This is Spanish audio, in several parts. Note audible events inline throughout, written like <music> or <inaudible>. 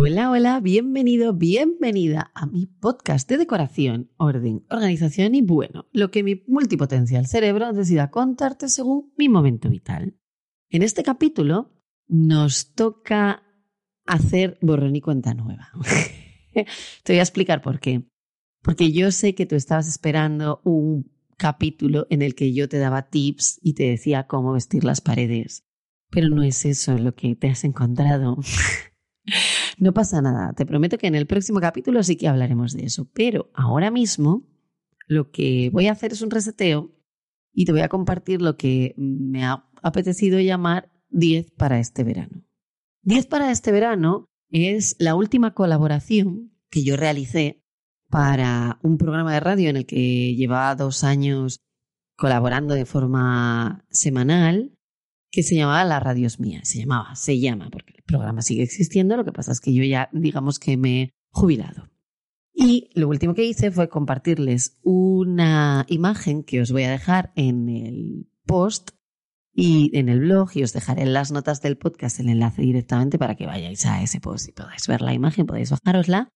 Hola, hola, bienvenido, bienvenida a mi podcast de decoración, orden, organización y bueno, lo que mi multipotencial cerebro decida contarte según mi momento vital. En este capítulo nos toca hacer borrón y cuenta nueva. <laughs> Te voy a explicar por qué. Porque yo sé que tú estabas esperando un capítulo en el que yo te daba tips y te decía cómo vestir las paredes. Pero no es eso lo que te has encontrado. <laughs> No pasa nada, te prometo que en el próximo capítulo sí que hablaremos de eso, pero ahora mismo lo que voy a hacer es un reseteo y te voy a compartir lo que me ha apetecido llamar 10 para este verano. 10 para este verano es la última colaboración que yo realicé para un programa de radio en el que llevaba dos años colaborando de forma semanal que se llamaba La Radios Mía. Se llamaba, se llama, porque el programa sigue existiendo, lo que pasa es que yo ya, digamos que me he jubilado. Y lo último que hice fue compartirles una imagen que os voy a dejar en el post y en el blog y os dejaré en las notas del podcast el enlace directamente para que vayáis a ese post y podáis ver la imagen, podéis bajárosla.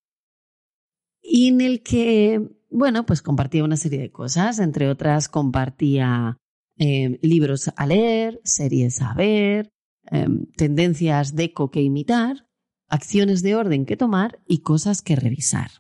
Y en el que, bueno, pues compartía una serie de cosas, entre otras compartía Em, libros a leer, series a ver, em, tendencias de eco que imitar, acciones de orden que tomar y cosas que revisar.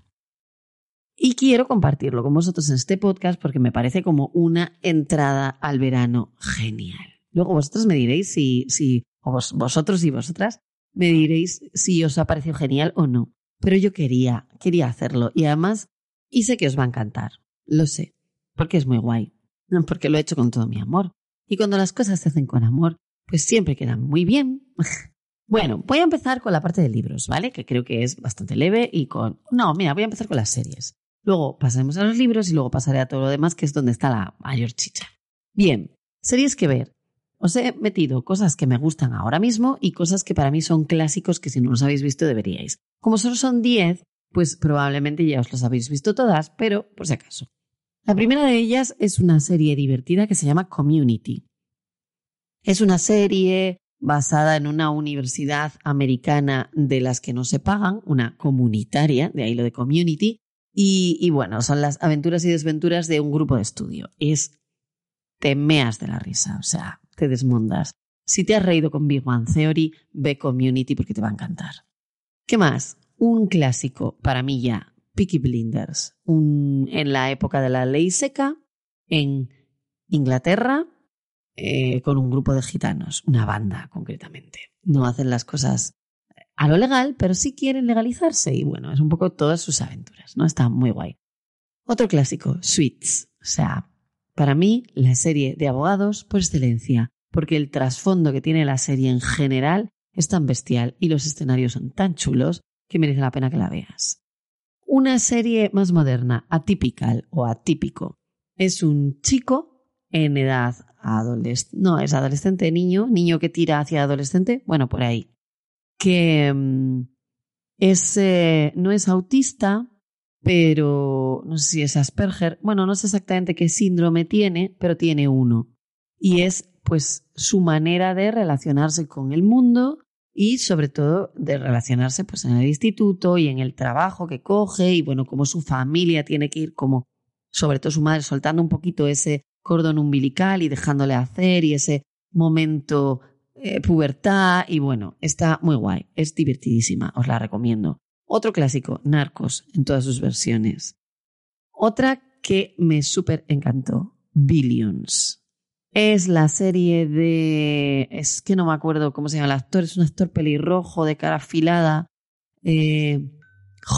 Y quiero compartirlo con vosotros en este podcast porque me parece como una entrada al verano genial. Luego vosotros me diréis si, si o vosotros y vosotras me diréis si os ha parecido genial o no. Pero yo quería, quería hacerlo y además, y sé que os va a encantar. Lo sé, porque es muy guay <laughs> porque lo he hecho con todo mi amor. Y cuando las cosas se hacen con amor, pues siempre quedan muy bien. <laughs> bueno, voy a empezar con la parte de libros, ¿vale? Que creo que es bastante leve y con... No, mira, voy a empezar con las series. Luego pasaremos a los libros y luego pasaré a todo lo demás, que es donde está la mayor chicha. Bien, series que ver. Os he metido cosas que me gustan ahora mismo y cosas que para mí son clásicos que si no los habéis visto deberíais. Como solo son 10, pues probablemente ya os las habéis visto todas, pero por si acaso. La primera de ellas es una serie divertida que se llama Community. Es una serie basada en una universidad americana de las que no se pagan, una comunitaria, de ahí lo de community, y, bueno, son las aventuras y desventuras de un grupo de estudio. Es te meas de la risa, o sea, te desmondas. Si te has reído con Big One Theory, ve Community porque te va a encantar. ¿Qué más? Un clásico para mí ya, Peaky Blinders, en la época de la ley seca, en Inglaterra, eh, con un grupo de gitanos, una banda concretamente. No hacen las cosas a lo legal, pero sí quieren legalizarse y bueno, es un poco todas sus aventuras, ¿no? Está muy guay. Otro clásico, Suits, o sea, para mí la serie de abogados por excelencia, porque el trasfondo que tiene la serie en general es tan bestial y los escenarios son tan chulos que merece la pena que la veas. Una serie más moderna, Atypical o Atípico. Es un chico en edad adolescente, no, es adolescente, niño, niño que tira hacia adolescente, bueno, por ahí, que mm, es, eh, no es autista, pero no sé si es Asperger, bueno, no sé exactamente qué síndrome tiene, pero tiene uno. Y es pues su manera de relacionarse con el mundo y sobre todo de relacionarse pues en el instituto y en el trabajo que coge y bueno, como su familia tiene que ir como, sobre todo su madre, soltando un poquito ese cordón umbilical y dejándole hacer y ese momento eh, pubertad y bueno, está muy guay, es divertidísima, os la recomiendo. Otro clásico, Narcos, en todas sus versiones. Otra que me súper encantó, Billions. Es la serie de... Es que no me acuerdo cómo se llama el actor, es un actor pelirrojo de cara afilada. Eh,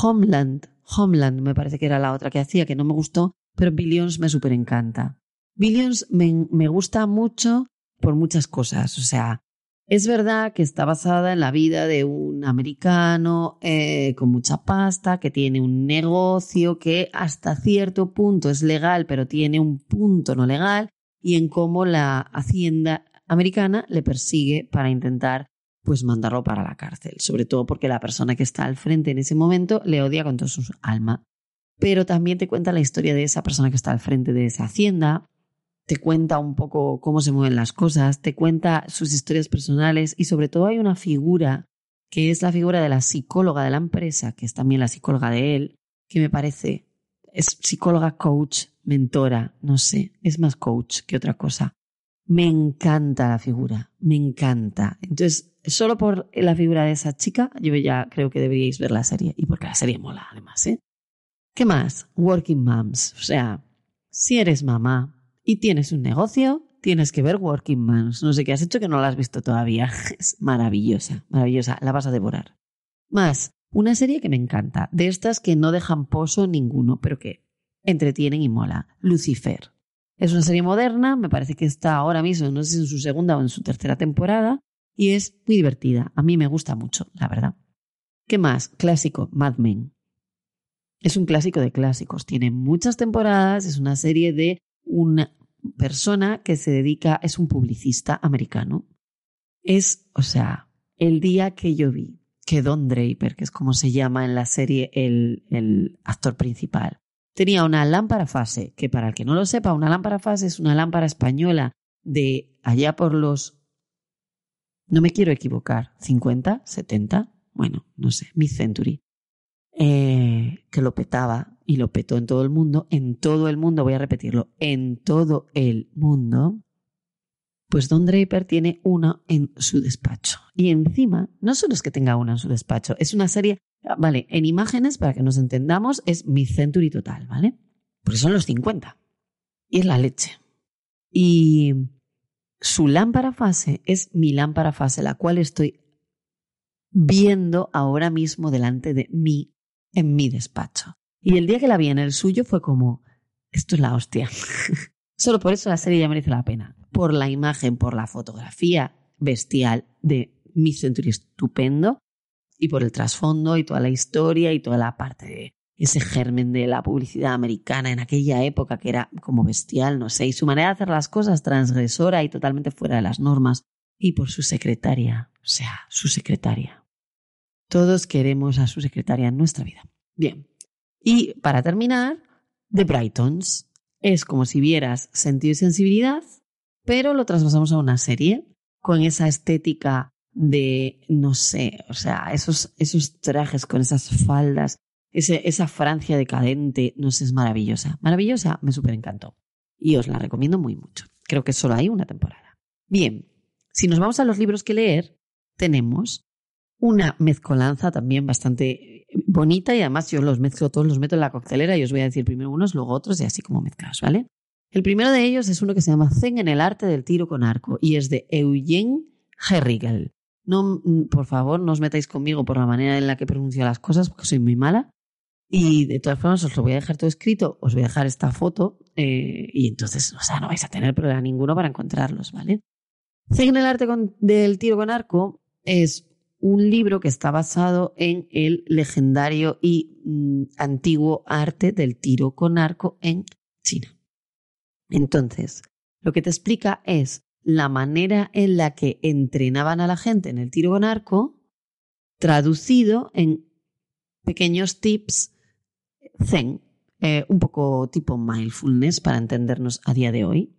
Homeland, Homeland me parece que era la otra que hacía, que no me gustó, pero Billions me súper encanta. Billions me, me gusta mucho por muchas cosas, o sea, es verdad que está basada en la vida de un americano eh, con mucha pasta, que tiene un negocio que hasta cierto punto es legal, pero tiene un punto no legal, y en cómo la hacienda americana le persigue para intentar pues mandarlo para la cárcel, sobre todo porque la persona que está al frente en ese momento le odia con toda su alma. Pero también te cuenta la historia de esa persona que está al frente de esa hacienda, te cuenta un poco cómo se mueven las cosas, te cuenta sus historias personales y sobre todo hay una figura que es la figura de la psicóloga de la empresa, que es también la psicóloga de él, que me parece, es psicóloga coach, mentora, no sé, es más coach que otra cosa. Me encanta la figura, me encanta. Entonces, solo por la figura de esa chica, yo ya creo que deberíais ver la serie. Y porque la serie mola, además, ¿eh? ¿Qué más? Working Moms. O sea, si eres mamá, y tienes un negocio, tienes que ver Working Moms. No sé qué has hecho que no la has visto todavía. <laughs> Es maravillosa, maravillosa. La vas a devorar. Más, una serie que me encanta, de estas que no dejan pozo ninguno, pero que entretienen y mola. Lucifer. Es una serie moderna, me parece que está ahora mismo, no sé si en su segunda o en su tercera temporada, y es muy divertida. A mí me gusta mucho, la verdad. ¿Qué más? Clásico, Mad Men. Es un clásico de clásicos, tiene muchas temporadas, es una serie de una persona que se dedica, es un publicista americano. Es, o sea, el día que yo vi que Don Draper, que es como se llama en la serie el, el actor principal, tenía una lámpara fase, que para el que no lo sepa, una lámpara fase es una lámpara española de allá por los, no me quiero equivocar, 50, 70, bueno, no sé, mid-century, eh, que lo petaba y lo petó en todo el mundo, en todo el mundo, voy a repetirlo, en todo el mundo, pues Don Draper tiene una en su despacho. Y encima, no solo es que tenga una en su despacho, es una serie, vale, en imágenes, para que nos entendamos, es mi century total, ¿vale? Porque son los 50. Y es la leche. Y su lámpara fase es mi lámpara fase, la cual estoy viendo ahora mismo delante de mí en mi despacho. Y el día que la vi en el suyo fue como, esto es la hostia. <laughs> Solo por eso la serie ya merece la pena. Por la imagen, por la fotografía bestial de Miss Century estupendo y por el trasfondo y toda la historia y toda la parte de ese germen de la publicidad americana en aquella época que era como bestial, no sé, y su manera de hacer las cosas transgresora y totalmente fuera de las normas, y por su secretaria, o sea, su secretaria. Todos queremos a su secretaria en nuestra vida. Bien, y para terminar, The Brightons. Es como si vieras sentido y sensibilidad, pero lo traspasamos a una serie con esa estética de, no sé, o sea, esos, esos trajes con esas faldas, ese, esa Francia decadente, no sé, es maravillosa. Maravillosa, me súper encantó. Y os la recomiendo muy mucho. Creo que solo hay una temporada. Bien, si nos vamos a los libros que leer, tenemos una mezcolanza también bastante bonita y además yo los mezclo todos, los meto en la coctelera y os voy a decir primero unos, luego otros y así como mezclados, ¿vale? El primero de ellos es uno que se llama Zen en el arte del tiro con arco y es de Eugene Herrigel. No, mm, por favor, no os metáis conmigo por la manera en la que pronuncio las cosas porque soy muy mala. Y de todas formas os lo voy a dejar todo escrito, os voy a dejar esta foto eh, y entonces, o sea, no vais a tener problema ninguno para encontrarlos, ¿vale? Zen en el arte del tiro con arco es un libro que está basado en el legendario y mm, antiguo arte del tiro con arco en China. Entonces, lo que te explica es la manera en la que entrenaban a la gente en el tiro con arco, traducido en pequeños tips zen, eh, un poco tipo mindfulness para entendernos a día de hoy.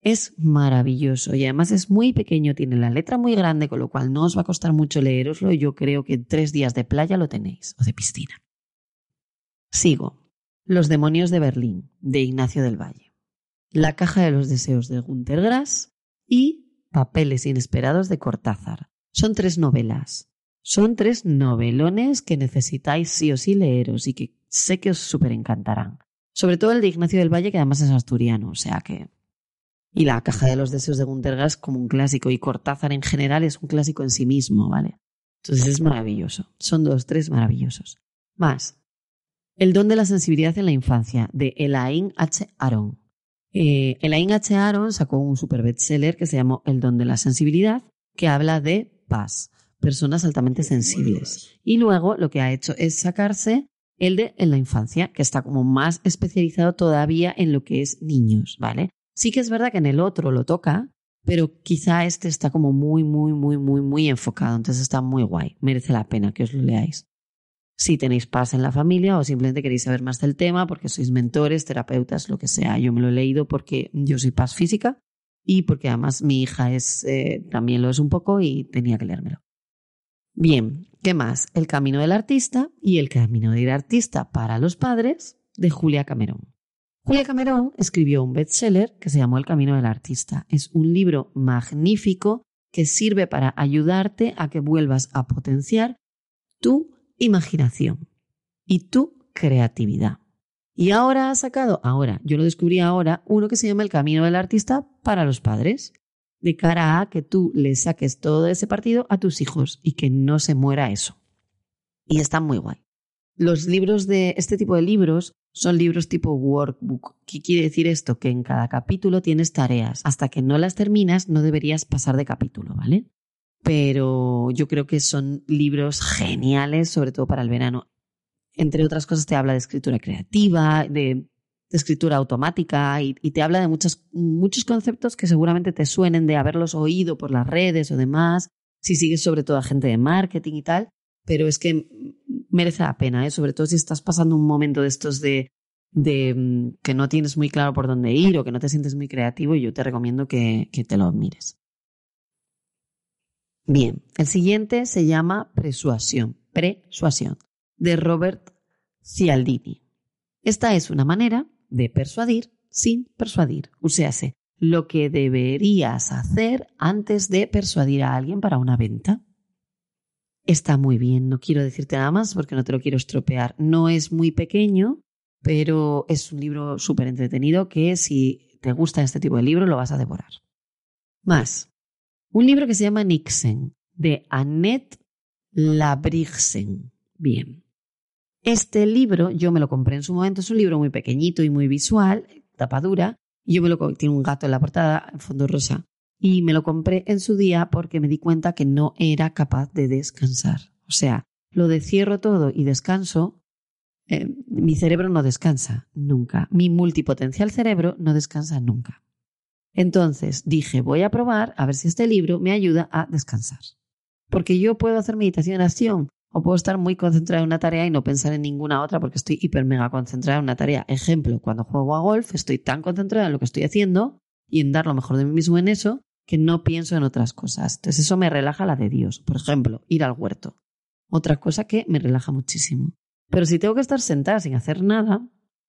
Es maravilloso y además es muy pequeño, tiene la letra muy grande, con lo cual no os va a costar mucho leeroslo. Yo creo que en tres días de playa lo tenéis, o de piscina. Sigo. Los demonios de Berlín, de Ignacio del Valle. La caja de los deseos de Günter Grass y Papeles inesperados de Cortázar. Son tres novelas. Son tres novelones que necesitáis sí o sí leeros y que sé que os súper encantarán. Sobre todo el de Ignacio del Valle, que además es asturiano, o sea que... Y la caja de los deseos de Gunter Grass como un clásico, y Cortázar en general es un clásico en sí mismo, ¿vale? Entonces es maravilloso. Son dos, tres maravillosos. Más. El don de la sensibilidad en la infancia, de Elaine H. Aron. Eh, Elaine H. Aron sacó un super bestseller que se llamó El don de la sensibilidad, que habla de paz, personas altamente sensibles. Y luego lo que ha hecho es sacarse el de en la infancia, que está como más especializado todavía en lo que es niños, ¿vale? Sí que es verdad que en el otro lo toca, pero quizá este está como muy, muy, muy, muy, muy enfocado, entonces está muy guay, merece la pena que os lo leáis. Si tenéis paz en la familia o simplemente queréis saber más del tema porque sois mentores, terapeutas, lo que sea. Yo me lo he leído porque yo soy paz física y porque además mi hija es, eh, también lo es un poco y tenía que leérmelo. Bien, ¿qué más? El camino del artista y el camino del artista para los padres de Julia Cameron. Julia Cameron escribió un bestseller que se llamó El camino del artista. Es un libro magnífico que sirve para ayudarte a que vuelvas a potenciar tu imaginación y tu creatividad. Y ahora ha sacado, ahora, yo lo descubrí ahora, uno que se llama El Camino del Artista para los padres, de cara a que tú le saques todo ese partido a tus hijos y que no se muera eso. Y está muy guay. Los libros de este tipo de libros son libros tipo workbook. ¿Qué quiere decir esto? Que en cada capítulo tienes tareas. Hasta que no las terminas, no deberías pasar de capítulo, ¿vale? Pero yo creo que son libros geniales, sobre todo para el verano. Entre otras cosas, te habla de escritura creativa, de, escritura automática y, te habla de muchos, muchos conceptos que seguramente te suenen de haberlos oído por las redes o demás, si sigues sobre todo a gente de marketing y tal, pero es que merece la pena, ¿eh? sobre todo si estás pasando un momento de estos de, mm, que no tienes muy claro por dónde ir o que no te sientes muy creativo, yo te recomiendo que, que te lo mires. Bien, el siguiente se llama Persuasión, Persuasión, de Robert Cialdini. Esta es una manera de persuadir sin persuadir. O sea, lo que deberías hacer antes de persuadir a alguien para una venta. Está muy bien, no quiero decirte nada más porque no te lo quiero estropear. No es muy pequeño, pero es un libro súper entretenido que si te gusta este tipo de libro lo vas a devorar. Más, un libro que se llama Nixon, de Annette Labrigsen. Bien. Este libro yo me lo compré en su momento, es un libro muy pequeñito y muy visual, tapadura, y yo me lo tiene un gato en la portada, en fondo rosa, y me lo compré en su día porque me di cuenta que no era capaz de descansar. O sea, lo de cierro todo y descanso, eh, mi cerebro no descansa nunca. Mi multipotencial cerebro no descansa nunca. Entonces dije, voy a probar a ver si este libro me ayuda a descansar. Porque yo puedo hacer meditación en acción o puedo estar muy concentrada en una tarea y no pensar en ninguna otra porque estoy hiper mega concentrada en una tarea. Ejemplo, cuando juego a golf estoy tan concentrada en lo que estoy haciendo y en dar lo mejor de mí mismo en eso que no pienso en otras cosas. Entonces eso me relaja la de Dios. Por ejemplo, ir al huerto. Otra cosa que me relaja muchísimo. Pero si tengo que estar sentada sin hacer nada,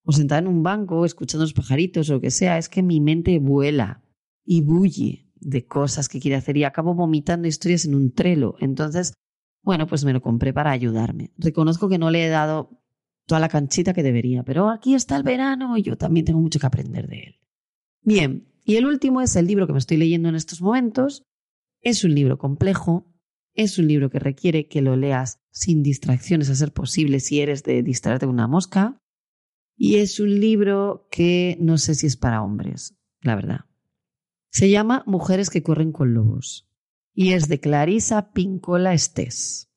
o sentada en un banco escuchando los pajaritos o lo que sea, es que mi mente vuela y bulle de cosas que quiere hacer y acabo vomitando historias en un trelo. Entonces, bueno, pues me lo compré para ayudarme. Reconozco que no le he dado toda la canchita que debería, pero aquí está el verano y yo también tengo mucho que aprender de él. Bien, y el último es el libro que me estoy leyendo en estos momentos. Es un libro complejo, es un libro que requiere que lo leas sin distracciones a ser posible si eres de distraerte con una mosca. Y es un libro que no sé si es para hombres, la verdad. Se llama Mujeres que corren con lobos y es de Clarisa Pincola Estés.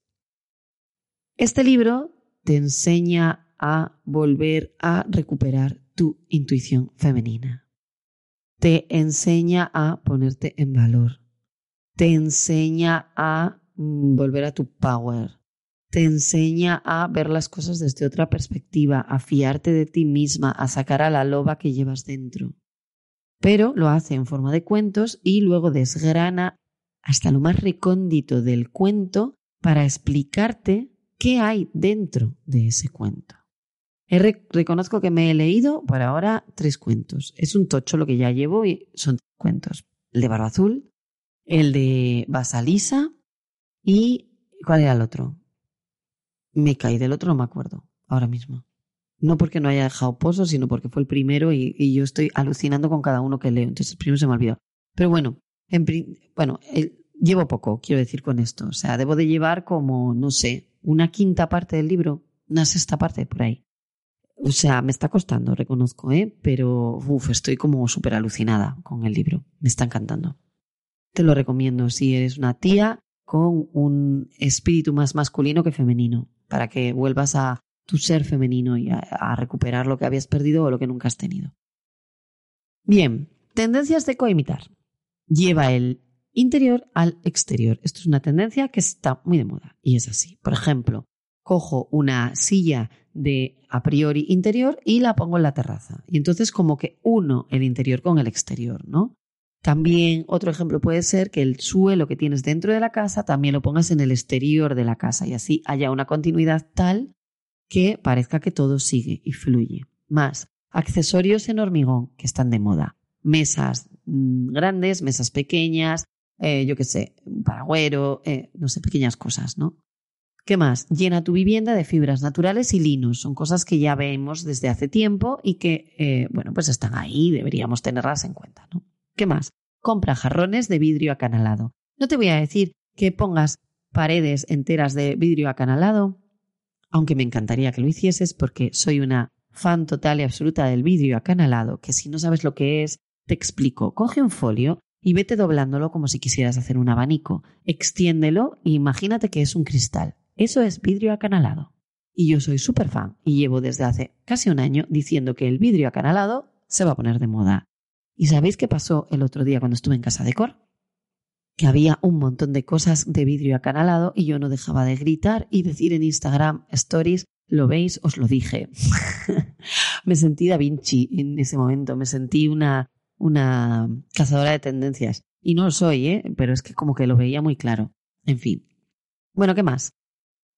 Este libro te enseña a volver a recuperar tu intuición femenina. Te enseña a ponerte en valor. Te enseña a mm, volver a tu power te enseña a ver las cosas desde otra perspectiva, a fiarte de ti misma, a sacar a la loba que llevas dentro. Pero lo hace en forma de cuentos y luego desgrana hasta lo más recóndito del cuento para explicarte qué hay dentro de ese cuento. reconozco que me he leído por ahora tres cuentos. Es un tocho lo que ya llevo y son cuentos. El de Barba Azul, el de Basalisa y ¿cuál era el otro? Me caí del otro, no me acuerdo ahora mismo. No porque no haya dejado pozos, sino porque fue el primero y, yo estoy alucinando con cada uno que leo. Entonces el primero se me olvidó. Pero bueno, en, bueno, llevo poco, quiero decir con esto. O sea, debo de llevar como, no sé, una quinta parte del libro, una sexta parte por ahí. O sea, me está costando, reconozco, ¿eh? Pero, uff, estoy como súper alucinada con el libro. Me está encantando. Te lo recomiendo si eres una tía con un espíritu más masculino que femenino, para que vuelvas a tu ser femenino y a, recuperar lo que habías perdido o lo que nunca has tenido. Bien, tendencias de coimitar. Lleva el interior al exterior. Esto es una tendencia que está muy de moda y es así. Por ejemplo, cojo una silla de a priori interior y la pongo en la terraza. Y entonces como que uno el interior con el exterior, ¿no? También otro ejemplo puede ser que el suelo que tienes dentro de la casa también lo pongas en el exterior de la casa y así haya una continuidad tal que parezca que todo sigue y fluye. Más, accesorios en hormigón que están de moda. Mesas mm, grandes, mesas pequeñas, eh, yo qué sé, un paragüero, eh, no sé, pequeñas cosas, ¿no? ¿Qué más? Llena tu vivienda de fibras naturales y linos. Son cosas que ya vemos desde hace tiempo y que, eh, bueno, pues están ahí, deberíamos tenerlas en cuenta, ¿no? ¿Qué más? Compra jarrones de vidrio acanalado. No te voy a decir que pongas paredes enteras de vidrio acanalado, aunque me encantaría que lo hicieses porque soy una fan total y absoluta del vidrio acanalado, que si no sabes lo que es, te explico. Coge un folio y vete doblándolo como si quisieras hacer un abanico. Extiéndelo e imagínate que es un cristal. Eso es vidrio acanalado. Y yo soy súper fan y llevo desde hace casi un año diciendo que el vidrio acanalado se va a poner de moda. ¿Y sabéis qué pasó el otro día cuando estuve en casa de Cor? que había un montón de cosas de vidrio acanalado y yo no dejaba de gritar y decir en Instagram stories, lo veis, os lo dije. <laughs> me sentí Da Vinci en ese momento, me sentí una, una cazadora de tendencias. Y no lo soy, ¿eh? pero es que como que lo veía muy claro. En fin. Bueno, ¿qué más?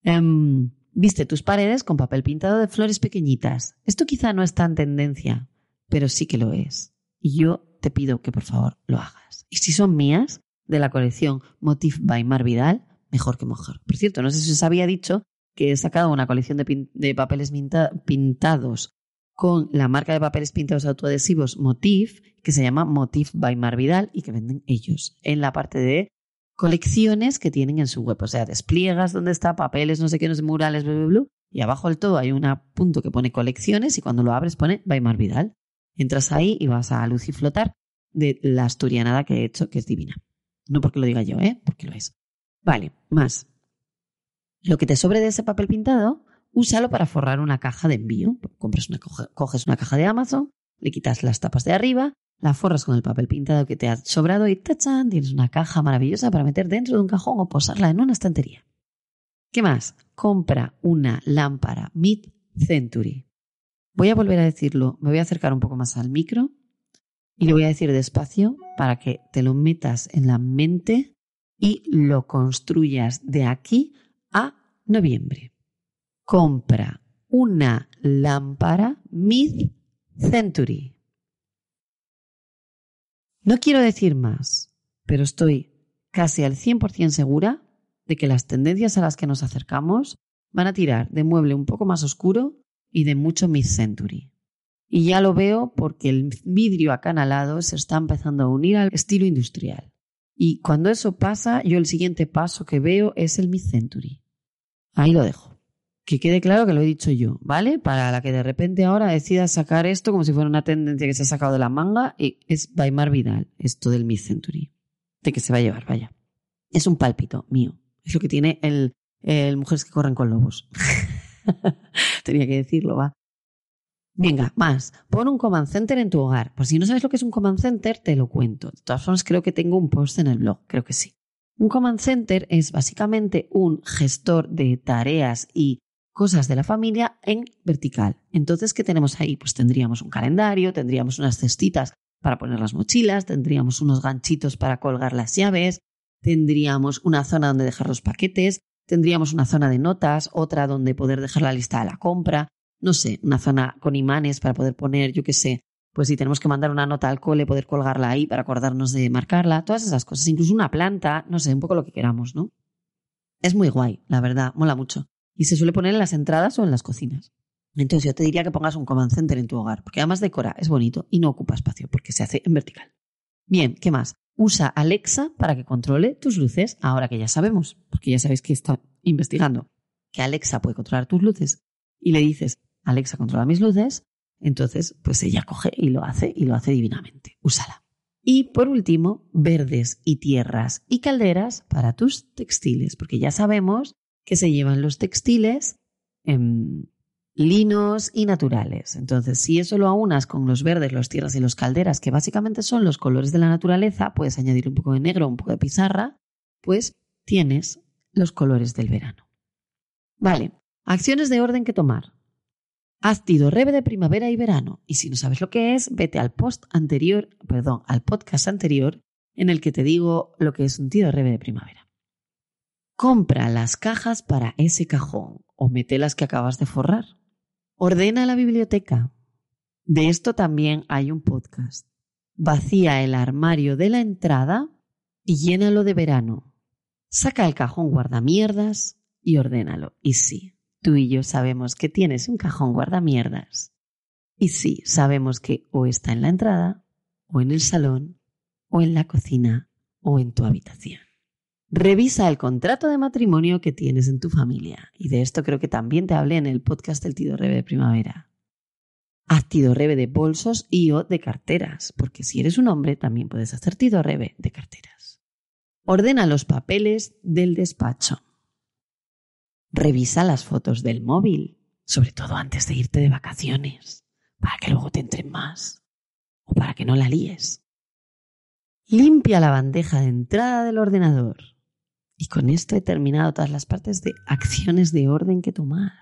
Em, viste tus paredes con papel pintado de flores pequeñitas. Esto quizá no es tan tendencia, pero sí que lo es. Y yo te pido que por favor lo hagas. Y si son mías, de la colección Motif by Mar Vidal, mejor que mejor. Por cierto, no sé si os había dicho que he sacado una colección de, papeles pintados con la marca de papeles pintados autoadhesivos Motif, que se llama Motif by Mar Vidal y que venden ellos en la parte de colecciones que tienen en su web. O sea, despliegas donde está papeles, no sé qué, no sé, murales, bla, bla, bla, y abajo del todo hay un punto que pone colecciones y cuando lo abres pone by Vidal. Entras ahí y vas a luz y flotar de la asturianada que he hecho, que es divina. No porque lo diga yo, ¿eh? Porque lo es. Vale, más. Lo que te sobre de ese papel pintado, úsalo para forrar una caja de envío. Compras una, coges una caja de Amazon, le quitas las tapas de arriba, la forras con el papel pintado que te ha sobrado y ¡tachan! Tienes una caja maravillosa para meter dentro de un cajón o posarla en una estantería. ¿Qué más? Compra una lámpara Mid-Century. Voy a volver a decirlo, me voy a acercar un poco más al micro y le voy a decir despacio para que te lo metas en la mente y lo construyas de aquí a noviembre. Compra una lámpara mid-century. No quiero decir más, pero estoy casi al 100% segura de que las tendencias a las que nos acercamos van a tirar de mueble un poco más oscuro y de mucho mid-century. Y ya lo veo porque el vidrio acanalado se está empezando a unir al estilo industrial. Y cuando eso pasa, yo el siguiente paso que veo es el mid-century. Ahí lo dejo. Que quede claro que lo he dicho yo, ¿vale? Para la que de repente ahora decida sacar esto como si fuera una tendencia que se ha sacado de la manga, y es Weimar Vidal, esto del mid-century. De que se va a llevar, vaya. Es un pálpito mío. Es lo que tiene el, el Mujeres que corren con lobos. <laughs> <laughs> Tenía que decirlo, va. Venga, más. Pon un command center en tu hogar. Por si no sabes lo que es un command center, te lo cuento. De todas formas, creo que tengo un post en el blog. Creo que sí. Un command center es básicamente un gestor de tareas y cosas de la familia en vertical. Entonces, ¿qué tenemos ahí? Pues tendríamos un calendario, tendríamos unas cestitas para poner las mochilas, tendríamos unos ganchitos para colgar las llaves, tendríamos una zona donde dejar los paquetes, tendríamos una zona de notas, otra donde poder dejar la lista de la compra, no sé, una zona con imanes para poder poner, yo qué sé, pues si tenemos que mandar una nota al cole, poder colgarla ahí para acordarnos de marcarla, todas esas cosas, incluso una planta, no sé, un poco lo que queramos, ¿no? Es muy guay, la verdad, mola mucho. Y se suele poner en las entradas o en las cocinas. Entonces yo te diría que pongas un command center en tu hogar, porque además decora, es bonito y no ocupa espacio porque se hace en vertical. Bien, ¿qué más? Usa Alexa para que controle tus luces, ahora que ya sabemos, porque ya sabéis que está investigando que Alexa puede controlar tus luces y le dices, Alexa controla mis luces, entonces pues ella coge y lo hace y lo hace divinamente. Úsala. Y por último, verdes y tierras y calderas para tus textiles, porque ya sabemos que se llevan los textiles en linos y naturales. Entonces, si eso lo aunas con los verdes, los tierras y los calderas, que básicamente son los colores de la naturaleza, puedes añadir un poco de negro, un poco de pizarra, pues tienes los colores del verano. Vale, acciones de orden que tomar. Haz Tido Rebe de primavera y verano. Y si no sabes lo que es, vete al post anterior, perdón, al podcast anterior en el que te digo lo que es un Tido Rebe de primavera. Compra las cajas para ese cajón o mete las que acabas de forrar. Ordena la biblioteca. De esto también hay un podcast. Vacía el armario de la entrada y llénalo de verano. Saca el cajón guardamierdas y ordénalo. Y sí, tú y yo sabemos que tienes un cajón guardamierdas. Y sí, sabemos que o está en la entrada, o en el salón, o en la cocina, o en tu habitación. Revisa el contrato de matrimonio que tienes en tu familia. Y de esto creo que también te hablé en el podcast del Tido Rebe de Primavera. Haz Tido Rebe de bolsos y o de carteras, porque si eres un hombre también puedes hacer Tido Rebe de carteras. Ordena los papeles del despacho. Revisa las fotos del móvil, sobre todo antes de irte de vacaciones, para que luego te entren más o para que no la líes. Limpia la bandeja de entrada del ordenador. Y con esto he terminado todas las partes de acciones de orden que tomar.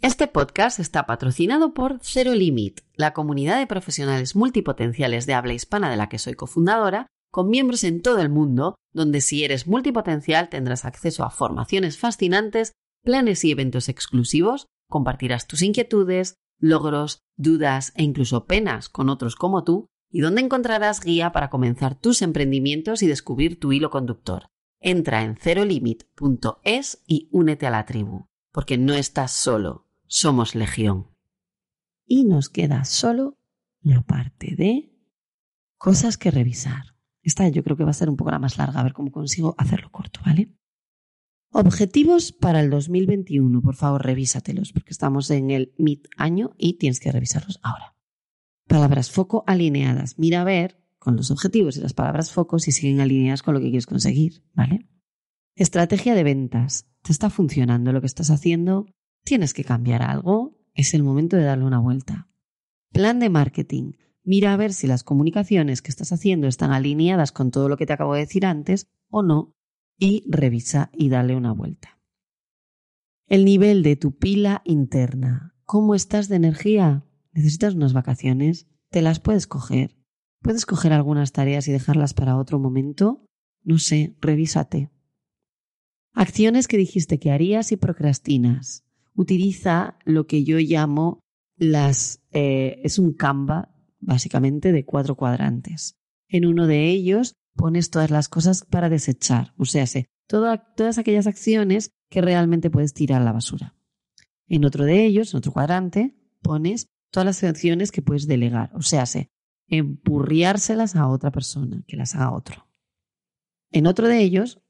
Este podcast está patrocinado por Zero Limit, la comunidad de profesionales multipotenciales de habla hispana de la que soy cofundadora, con miembros en todo el mundo, donde si eres multipotencial tendrás acceso a formaciones fascinantes, planes y eventos exclusivos, compartirás tus inquietudes, logros, dudas e incluso penas con otros como tú, y donde encontrarás guía para comenzar tus emprendimientos y descubrir tu hilo conductor. Entra en cerolimit.es y únete a la tribu, porque no estás solo, somos legión. Y nos queda solo la parte de cosas que revisar. Esta yo creo que va a ser un poco la más larga, a ver cómo consigo hacerlo corto, ¿vale? Objetivos para el 2021, por favor, revísatelos, porque estamos en el mid año y tienes que revisarlos ahora. Palabras foco alineadas. Mira a ver con los objetivos y las palabras focos y siguen alineadas con lo que quieres conseguir, ¿vale? Estrategia de ventas. ¿Te está funcionando lo que estás haciendo? ¿Tienes que cambiar algo? Es el momento de darle una vuelta. Plan de marketing. Mira a ver si las comunicaciones que estás haciendo están alineadas con todo lo que te acabo de decir antes o no y revisa y dale una vuelta. El nivel de tu pila interna. ¿Cómo estás de energía? ¿Necesitas unas vacaciones? Te las puedes coger. ¿Puedes coger algunas tareas y dejarlas para otro momento? No sé, revísate. Acciones que dijiste que harías y procrastinas. Utiliza lo que yo llamo las... Eh, es un Canva, básicamente, de cuatro cuadrantes. En uno de ellos pones todas las cosas para desechar, o sea, todas aquellas acciones que realmente puedes tirar a la basura. En otro de ellos, en otro cuadrante, pones todas las acciones que puedes delegar, o sea, empurriárselas a otra persona, que las haga otro. En otro de ellos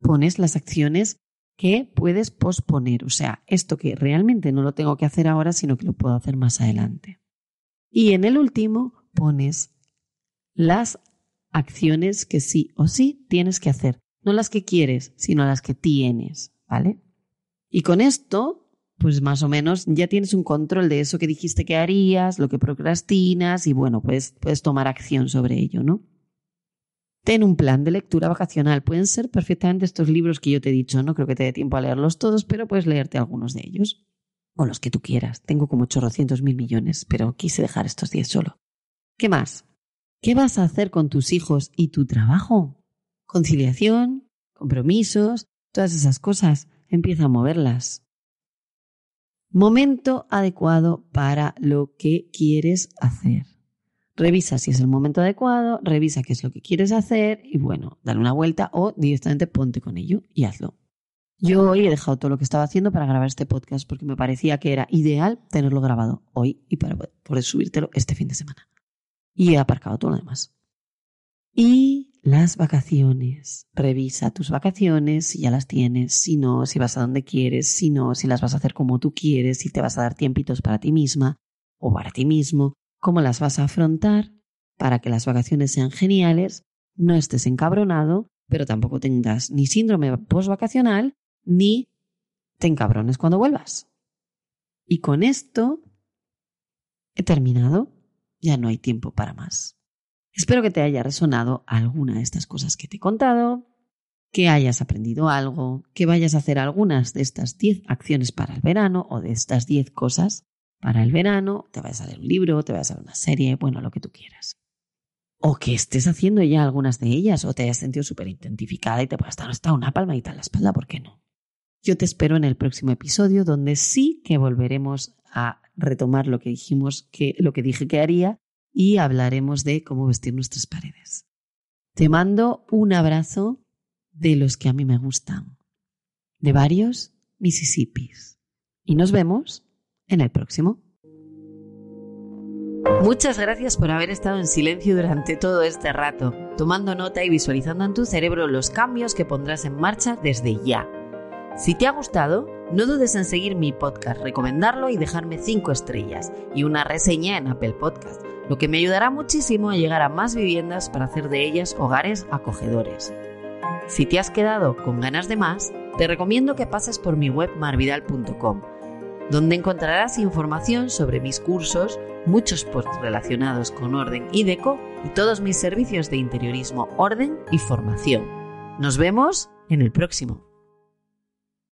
pones las acciones que puedes posponer, o sea, esto que realmente no lo tengo que hacer ahora, sino que lo puedo hacer más adelante. Y en el último pones las acciones que sí o sí tienes que hacer, no las que quieres, sino las que tienes, ¿vale? Y con esto pues más o menos ya tienes un control de eso que dijiste que harías, lo que procrastinas y bueno, pues puedes tomar acción sobre ello, ¿no? Ten un plan de lectura vacacional. Pueden ser perfectamente estos libros que yo te he dicho, no creo que te dé tiempo a leerlos todos, pero puedes leerte algunos de ellos. O los que tú quieras. Tengo como chorrocientos mil millones, pero quise dejar estos diez solo. ¿Qué más? ¿Qué vas a hacer con tus hijos y tu trabajo? Conciliación, compromisos, todas esas cosas. Empieza a moverlas. Momento adecuado para lo que quieres hacer. Revisa si es el momento adecuado, revisa qué es lo que quieres hacer y bueno, dale una vuelta o directamente ponte con ello y hazlo. Yo hoy he dejado todo lo que estaba haciendo para grabar este podcast porque me parecía que era ideal tenerlo grabado hoy y para poder subírtelo este fin de semana. Y he aparcado todo lo demás. Y las vacaciones. Revisa tus vacaciones si ya las tienes, si no, si vas a donde quieres, si no, si las vas a hacer como tú quieres, si te vas a dar tiempitos para ti misma o para ti mismo, cómo las vas a afrontar para que las vacaciones sean geniales, no estés encabronado, pero tampoco tengas ni síndrome postvacacional ni te encabrones cuando vuelvas. Y con esto he terminado. Ya no hay tiempo para más. Espero que te haya resonado alguna de estas cosas que te he contado, que hayas aprendido algo, que vayas a hacer algunas de estas 10 acciones para el verano o de estas 10 cosas para el verano, te vayas a leer un libro, te vayas a ver una serie, bueno, lo que tú quieras. O que estés haciendo ya algunas de ellas o te hayas sentido súper identificada y te puedas dar hasta una palmadita en la espalda, ¿por qué no? Yo te espero en el próximo episodio donde sí que volveremos a retomar lo que dijimos que lo que dije que haría y hablaremos de cómo vestir nuestras paredes. Te mando un abrazo de los que a mí me gustan, de varios Mississippis. Y nos vemos en el próximo. Muchas gracias por haber estado en silencio durante todo este rato, tomando nota y visualizando en tu cerebro los cambios que pondrás en marcha desde ya. Si te ha gustado, no dudes en seguir mi podcast, recomendarlo y dejarme 5 estrellas y una reseña en Apple Podcast, lo que me ayudará muchísimo a llegar a más viviendas para hacer de ellas hogares acogedores. Si te has quedado con ganas de más, te recomiendo que pases por mi web marvidal.com, donde encontrarás información sobre mis cursos, muchos posts relacionados con orden y deco y todos mis servicios de interiorismo, orden y formación. Nos vemos en el próximo.